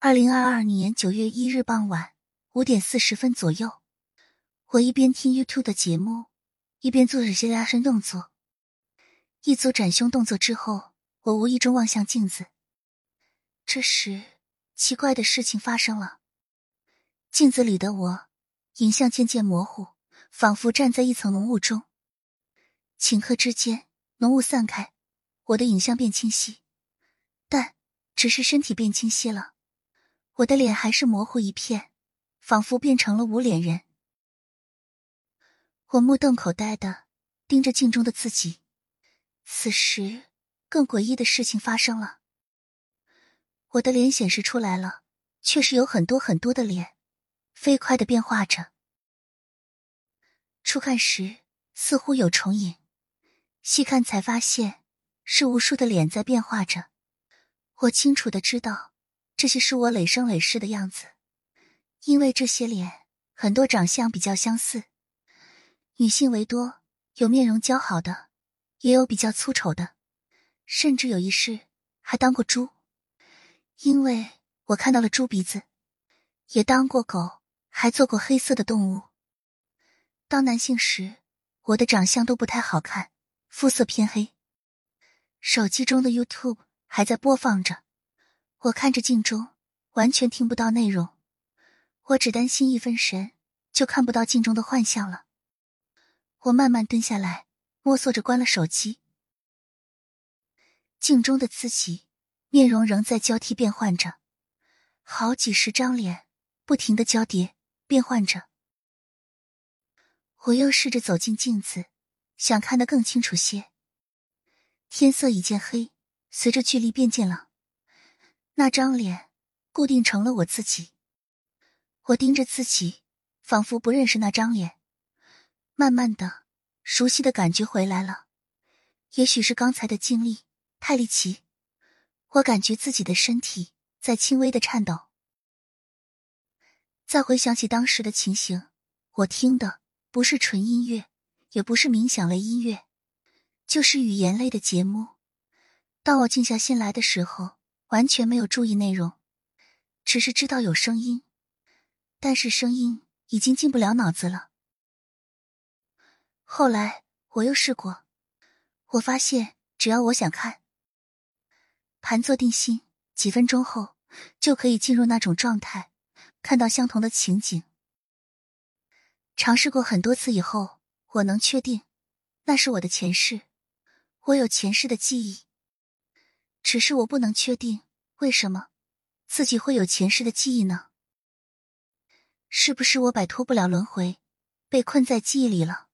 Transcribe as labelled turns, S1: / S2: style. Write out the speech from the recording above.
S1: 二零二二年九月一日傍晚五点四十分左右，我一边听 YouTube 的节目，一边做着些拉伸动作。一组展胸动作之后，我无意中望向镜子。这时，奇怪的事情发生了：镜子里的我，影像渐渐模糊，仿佛站在一层浓雾中。顷刻之间，浓雾散开，我的影像变清晰，但只是身体变清晰了。我的脸还是模糊一片，仿佛变成了无脸人。我目瞪口呆的盯着镜中的自己。此时，更诡异的事情发生了。我的脸显示出来了，却是有很多很多的脸，飞快的变化着。初看时似乎有重影，细看才发现是无数的脸在变化着。我清楚的知道。这些是我累生累世的样子，因为这些脸很多长相比较相似，女性为多，有面容姣好的，也有比较粗丑的，甚至有一世还当过猪，因为我看到了猪鼻子，也当过狗，还做过黑色的动物。当男性时，我的长相都不太好看，肤色偏黑。手机中的 YouTube 还在播放着。我看着镜中，完全听不到内容。我只担心一分神，就看不到镜中的幻象了。我慢慢蹲下来，摸索着关了手机。镜中的自己，面容仍在交替变换着，好几十张脸不停的交叠变换着。我又试着走进镜子，想看得更清楚些。天色已渐黑，随着距离变近了。那张脸固定成了我自己，我盯着自己，仿佛不认识那张脸。慢慢的，熟悉的感觉回来了，也许是刚才的经历太离奇，我感觉自己的身体在轻微的颤抖。再回想起当时的情形，我听的不是纯音乐，也不是冥想类音乐，就是语言类的节目。当我静下心来的时候。完全没有注意内容，只是知道有声音，但是声音已经进不了脑子了。后来我又试过，我发现只要我想看，盘坐定心，几分钟后就可以进入那种状态，看到相同的情景。尝试过很多次以后，我能确定那是我的前世，我有前世的记忆。只是我不能确定，为什么自己会有前世的记忆呢？是不是我摆脱不了轮回，被困在记忆里了？